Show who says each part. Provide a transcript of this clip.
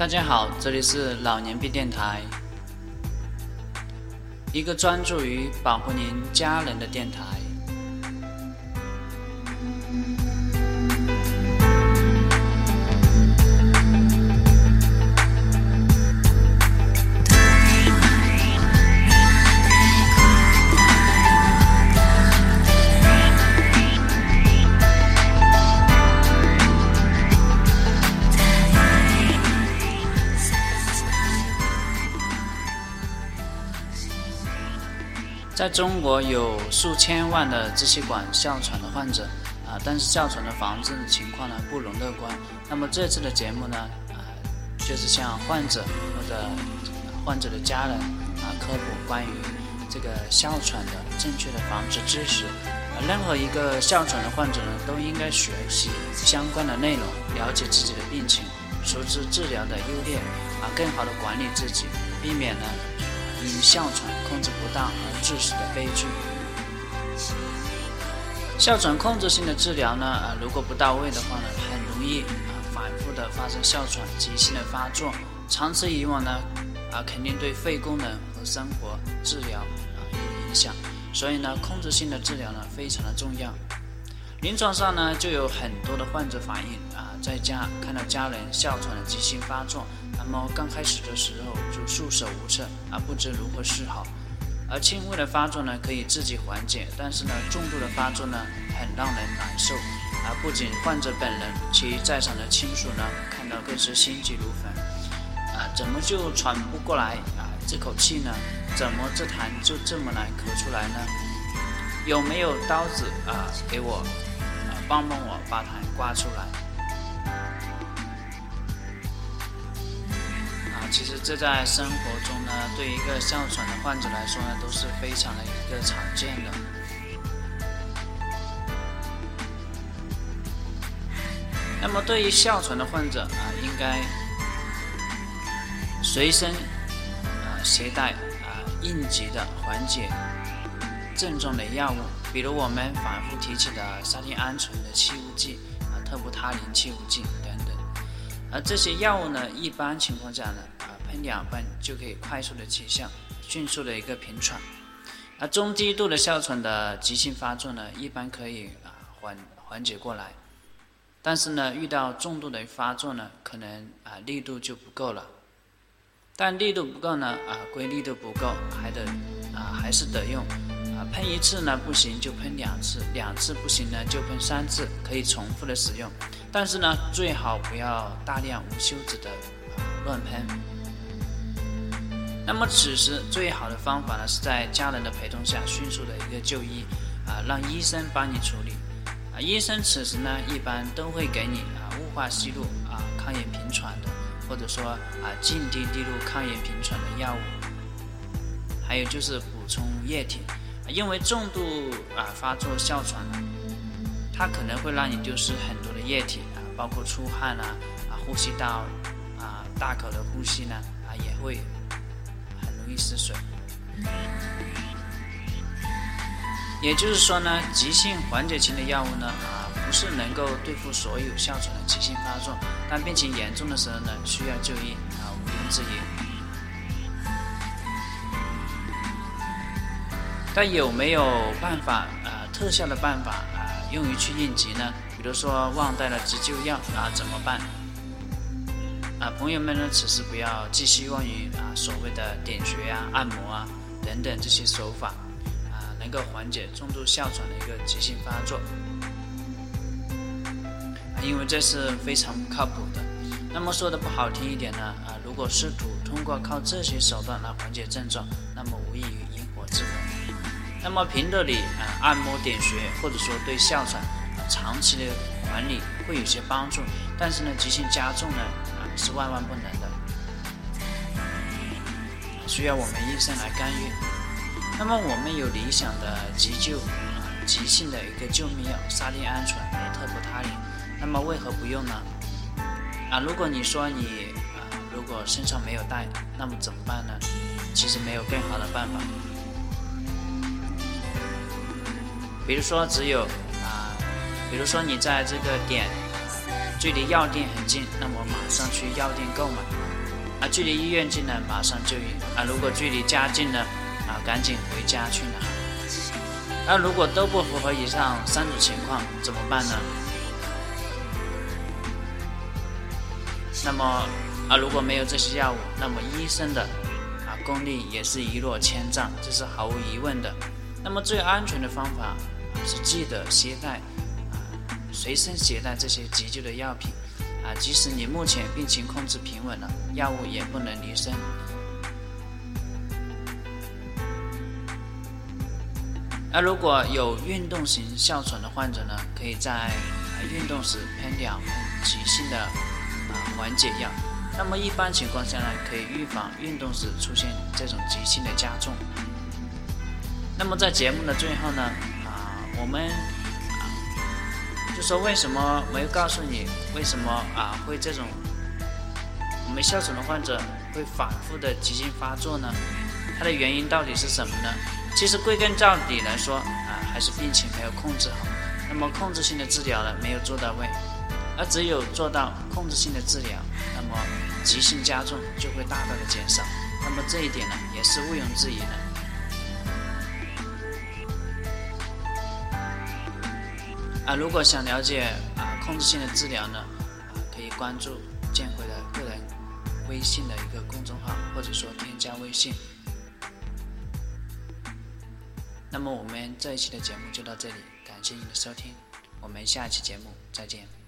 Speaker 1: 大家好，这里是老年病电台，一个专注于保护您家人的电台。在中国有数千万的支气管哮喘的患者啊，但是哮喘的防治情况呢不容乐观。那么这次的节目呢啊，就是向患者或者患者的家人啊科普关于这个哮喘的正确的防治知识。啊任何一个哮喘的患者呢，都应该学习相关的内容，了解自己的病情，熟知治疗的优劣啊，更好的管理自己，避免呢。因哮喘控制不当而致死的悲剧。哮喘控制性的治疗呢，啊，如果不到位的话呢，很容易啊反复的发生哮喘急性的发作，长此以往呢，啊，肯定对肺功能和生活治疗啊有影响。所以呢，控制性的治疗呢非常的重要。临床上呢，就有很多的患者反映啊，在家看到家人哮喘的急性发作。那么刚开始的时候就束手无策啊，不知如何是好。而轻微的发作呢，可以自己缓解；但是呢，重度的发作呢，很让人难受啊。不仅患者本人，其在场的亲属呢，看到更是心急如焚啊！怎么就喘不过来啊？这口气呢，怎么这痰就这么难咳出来呢？有没有刀子啊？给我啊，帮帮我把痰刮出来。其实这在生活中呢，对一个哮喘的患者来说呢，都是非常的一个常见的。那么对于哮喘的患者啊，应该随身啊携带啊应急的缓解症状的药物，比如我们反复提起的沙丁胺醇的气雾剂啊、特布他林气雾剂等。而这些药物呢，一般情况下呢。啊喷两喷就可以快速的起效，迅速的一个平喘。而中低度的哮喘的急性发作呢，一般可以啊缓缓解过来。但是呢，遇到重度的发作呢，可能啊力度就不够了。但力度不够呢，啊归力度不够，还得啊还是得用。喷一次呢不行就喷两次，两次不行呢就喷三次，可以重复的使用。但是呢，最好不要大量无休止的乱喷。那么此时最好的方法呢，是在家人的陪同下迅速的一个就医，啊，让医生帮你处理，啊，医生此时呢一般都会给你啊雾化吸入啊抗炎平喘的，或者说啊静滴滴入抗炎平喘的药物，还有就是补充液体，因为重度啊发作哮喘呢，它可能会让你丢失很多的液体啊，包括出汗啊，啊呼吸道啊大口的呼吸呢啊也会很容。易失水，也就是说呢，急性缓解型的药物呢，啊，不是能够对付所有哮喘的急性发作，但病情严重的时候呢，需要就医啊，毋庸置疑。但有没有办法啊，特效的办法啊，用于去应急呢？比如说忘带了急救药啊，怎么办？啊，朋友们呢，此时不要寄希望于啊所谓的点穴啊、按摩啊等等这些手法，啊，能够缓解重度哮喘的一个急性发作，因为这是非常不靠谱的。那么说的不好听一点呢，啊，如果试图通过靠这些手段来缓解症状，那么无异于引火自焚。那么平日里啊按摩点穴，或者说对哮喘长期的管理会有些帮助，但是呢，急性加重呢啊。是万万不能的，需要我们医生来干预。那么我们有理想的急救啊，急性的一个救命药沙丁胺醇和特布他林，那么为何不用呢？啊，如果你说你啊，如果身上没有带，那么怎么办呢？其实没有更好的办法。比如说只有啊，比如说你在这个点。距离药店很近，那么马上去药店购买。啊，距离医院近呢，马上就医啊；如果距离家近呢，啊，赶紧回家去拿。那如果都不符合以上三种情况，怎么办呢？那么啊，如果没有这些药物，那么医生的啊功力也是一落千丈，这是毫无疑问的。那么最安全的方法是记得携带，随身携带这些急救的药品。啊，即使你目前病情控制平稳了，药物也不能离身。那如果有运动型哮喘的患者呢，可以在运动时喷两喷急性的缓解药。那么一般情况下呢，可以预防运动时出现这种急性的加重。那么在节目的最后呢，啊，我们啊。就说为什么没有告诉你为什么啊会这种我们哮喘的患者会反复的急性发作呢？它的原因到底是什么呢？其实归根到底来说啊，还是病情没有控制好。那么控制性的治疗呢没有做到位，而只有做到控制性的治疗，那么急性加重就会大大的减少。那么这一点呢也是毋庸置疑的。啊，如果想了解啊控制性的治疗呢，啊可以关注建辉的个人微信的一个公众号，或者说添加微信。那么我们这一期的节目就到这里，感谢您的收听，我们下期节目再见。